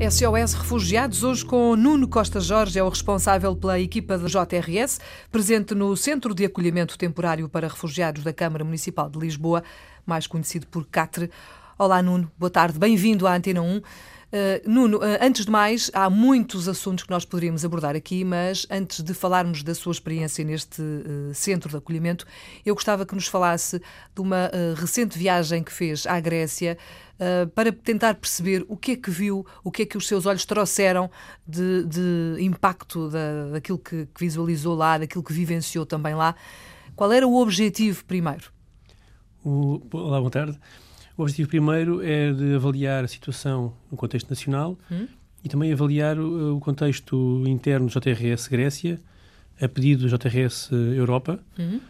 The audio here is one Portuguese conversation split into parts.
SOS Refugiados, hoje com Nuno Costa Jorge, é o responsável pela equipa da JRS, presente no Centro de Acolhimento Temporário para Refugiados da Câmara Municipal de Lisboa, mais conhecido por CATRE. Olá, Nuno, boa tarde, bem-vindo à Antena 1. Uh, Nuno, uh, antes de mais, há muitos assuntos que nós poderíamos abordar aqui, mas antes de falarmos da sua experiência neste uh, centro de acolhimento, eu gostava que nos falasse de uma recente viagem que fez à Grécia para tentar perceber o que é que viu, o que é que os seus olhos trouxeram de, de impacto da, daquilo que, que visualizou lá, daquilo que vivenciou também lá. Qual era o objetivo primeiro? O, olá, boa tarde. O objetivo primeiro é de avaliar a situação no contexto nacional hum? e também avaliar o, o, contexto interno do JRS Grécia, a pedido do JRS Europa, hum?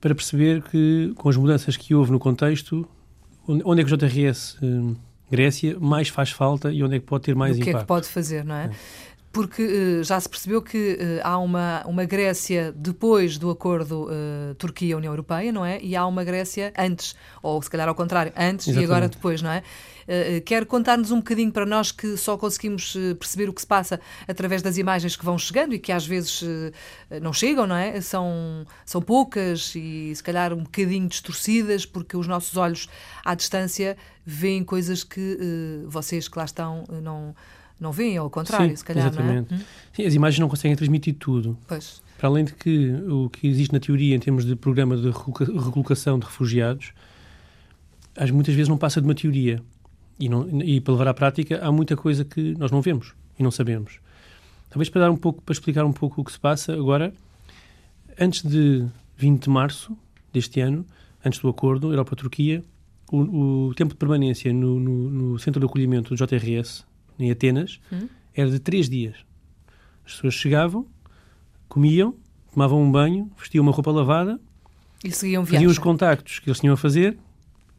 para perceber que, com as mudanças que houve no contexto, onde é que o JRS hum, Grécia mais faz falta e onde é que pode ter mais impacto. O que é que pode fazer, não é? é porque uh, já se percebeu que uh, há uma, uma Grécia depois do acordo uh, Turquia-União Europeia, não é? E há uma Grécia antes, ou se calhar ao contrário, antes Exatamente. e agora depois, não é? Uh, quer contar-nos um bocadinho para nós que só conseguimos perceber o que se passa através das imagens que vão chegando e que às vezes não chegam, não é? São, são poucas e se calhar um bocadinho distorcidas porque os nossos olhos à distância veem coisas que vocês que lá estão não não veem, ao contrário, Sim, se calhar. Exatamente. Não é? Sim, as imagens não conseguem transmitir tudo. Pois. Para além de que o que existe na teoria em termos de programa de recolocação de refugiados, às muitas vezes não passa de uma teoria. E, não, e para levar à prática há muita coisa que nós não vemos e não sabemos. Talvez para dar um pouco, para explicar um pouco o que se passa agora, antes de 20 de março deste ano, antes do acordo Europa-Turquia, o, o, tempo de permanência no, no, no, centro de acolhimento do JRS em Atenas, hum? era de três dias. As pessoas chegavam, comiam, tomavam um banho, vestiam uma roupa lavada, e seguiam viagem. faziam os contactos que eles tinham a fazer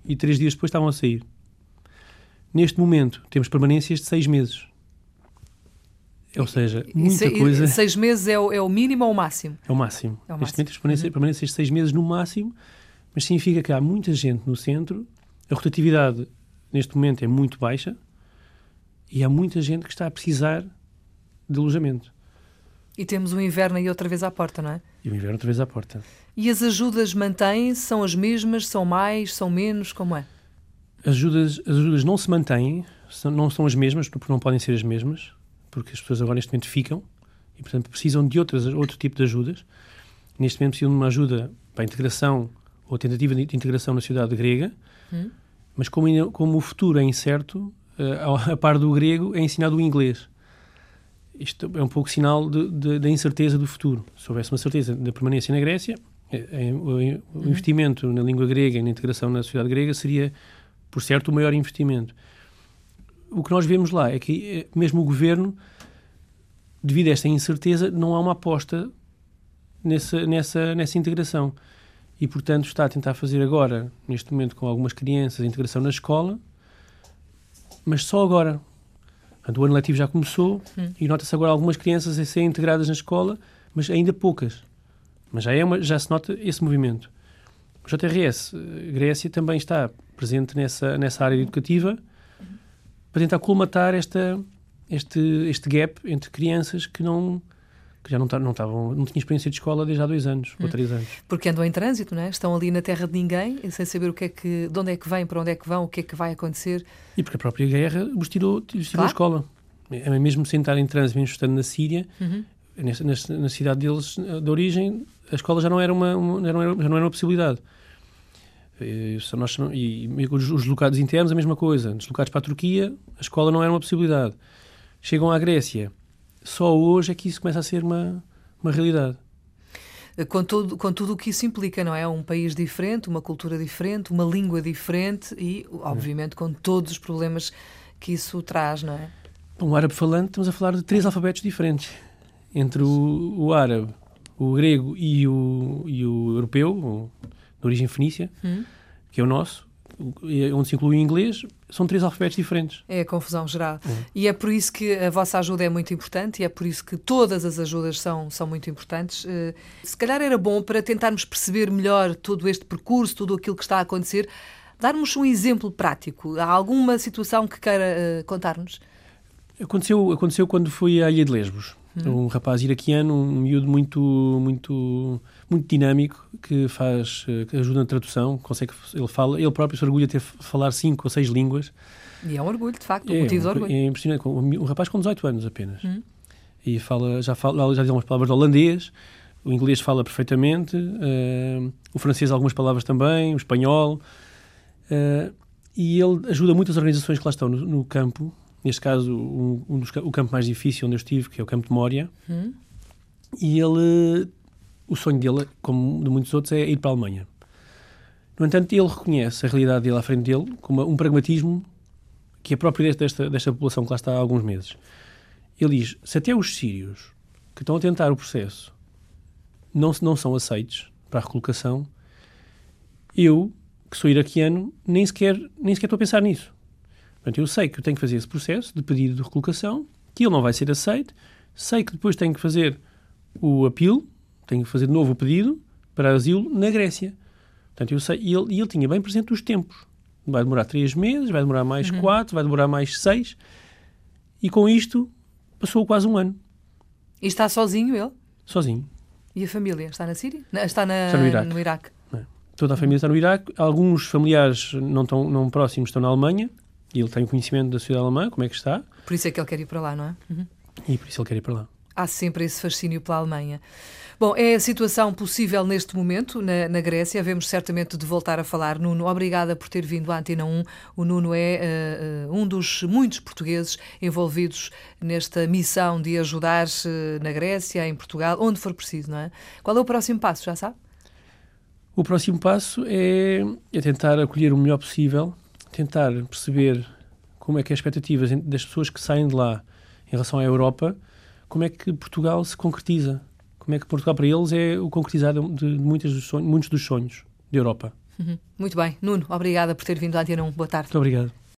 e três dias depois estavam a sair. Neste momento, temos permanências de seis meses. Ou seja, muita e, coisa. Seis meses é o, é o, mínimo ou o máximo? É o máximo. É o Neste máximo. momento, uhum. permanências de seis meses no máximo, mas significa que há muita gente no centro, a rotatividade neste momento é muito baixa, e há muita gente que está a precisar de alojamento. E temos o inverno aí outra vez à porta, não é? E o inverno outra vez à porta. E as ajudas mantêm-se? São as mesmas? São mais? São menos? Como é? As ajudas, as ajudas não se mantêm, não são as mesmas, porque não podem ser as mesmas, porque as pessoas agora neste momento ficam e, portanto, precisam de outras, outro tipo de ajudas. Neste momento precisam de uma ajuda para a integração ou tentativa de integração na cidade grega, hum. mas como, como o futuro é incerto, uh, a par do grego, é ensinado o inglês. Isto é um pouco sinal da incerteza do futuro. Se houvesse uma certeza da permanência na Grécia, é, é, o, o investimento na língua grega e na integração na sociedade grega seria, por certo, o maior investimento. O que nós vemos lá é que eh, mesmo o governo, devido a esta incerteza, não há uma aposta nessa, nessa, nessa integração. E, portanto, está a tentar fazer agora, neste momento, com algumas crianças, a integração na escola, mas só agora. O ano letivo já começou e nota-se agora algumas crianças a serem integradas na escola, mas ainda poucas. Mas já, é uma, já se nota esse movimento. O JRS eh, Grécia também está presente nessa, nessa área educativa para tentar colmatar esta, este, este gap entre crianças que não que já não, não, estavam, não tinham experiência de escola desde há dois anos hum. ou três anos. Porque andam em trânsito, não é? Estão ali na terra de ninguém, sem saber o que é que, de onde é que vêm, para onde é que vão, o que é que vai acontecer. E porque a própria guerra os tirou, os tirou claro. a escola. É mesmo sem estar em trânsito, mesmo estando na Síria, uhum. nessa, na, na, cidade deles de origem, a escola já não era uma, uma já não era, já não era uma possibilidade. E, eh, nós, e, e os, os locados internos, a mesma coisa. Deslocados para a Turquia, a escola não era uma possibilidade. Chegam à Grécia, só hoje é que isso começa a ser uma, uma realidade. Com tudo, com tudo o que isso implica, não é? Um país diferente, uma cultura diferente, uma língua diferente e, obviamente, com todos os problemas que isso traz, não é? Um árabe falante, estamos a falar de três alfabetos diferentes. Entre o, o árabe, o grego e o, e o europeu, de origem fenícia, hum. que é o nosso, onde se inclui o inglês, são três alfabetos diferentes. É a confusão geral. Uhum. E é por isso que a vossa ajuda é muito importante e é por isso que todas as ajudas são, são muito importantes. Uh, se calhar era bom para tentarmos perceber melhor todo este percurso, tudo aquilo que está a acontecer, darmos um exemplo prático. Há alguma situação que queira uh, contar-nos? Aconteceu, aconteceu quando fui à Ilha de Lesbos. Hum. Um rapaz iraquiano, um miúdo muito, muito, muito dinâmico, que faz, que ajuda na tradução, consegue, ele fala, ele próprio se orgulha de ter falar cinco ou seis línguas. E é um orgulho, de facto, um é, motivo de orgulho. É impressionante. Um, rapaz com 18 anos apenas. Hum. E fala, já, fala, já diz algumas palavras de holandês, o inglês fala perfeitamente, uh, o francês algumas palavras também, o espanhol. Uh, e ele ajuda muitas organizações que lá estão no, no campo. Neste caso, um, um dos, o campo mais difícil onde eu estive, que é o campo de Mória. Hum. E ele, o sonho dele, como de muitos outros, é ir para a Alemanha. No entanto, ele reconhece a realidade dele à frente dele como um pragmatismo que é próprio desta, desta população que lá está há alguns meses. Ele diz: se até os sírios que estão a tentar o processo não, não são aceitos para a recolocação, eu, que sou iraquiano, nem sequer, nem sequer estou a pensar nisso. Portanto, eu sei que eu tenho que fazer esse processo de pedido de recolocação, que ele não vai ser aceito, sei que depois tenho que fazer o apelo, tenho que fazer de novo o pedido para asilo na Grécia. Portanto, eu sei, e ele, ele tinha bem presente os tempos. Vai demorar três meses, vai demorar mais uhum. quatro, vai demorar mais seis. E com isto, passou quase um ano. E está sozinho ele? Sozinho. E a família? Está na Síria? Está, na, está no Iraque. No Iraque. É. Toda a família está no Iraque. Alguns familiares não, tão, não próximos estão na Alemanha. E ele tem conhecimento da sociedade alemã, como é que está. Por isso é que ele quer ir para lá, não é? Uhum. E por isso ele quer ir para lá. Há sempre esse fascínio pela Alemanha. Bom, é a situação possível neste momento na, na Grécia. Vemos certamente de voltar a falar. Nuno, obrigada por ter vindo à Antena 1. O Nuno é uh, um dos muitos portugueses envolvidos nesta missão de ajudar uh, na Grécia, em Portugal, onde for preciso, não é? Qual é o próximo passo, já sabe? O próximo passo é, é tentar acolher o melhor possível, tentar perceber como é que as expectativas das pessoas que saem de lá em relação à Europa, como é que Portugal se concretiza como é que Portugal para eles é o concretizar de, de muitos, dos sonhos, muitos dos sonhos da Europa. Uhum. Muito bem. Nuno, obrigada por ter vindo à Antena 1. Boa tarde. Muito obrigado.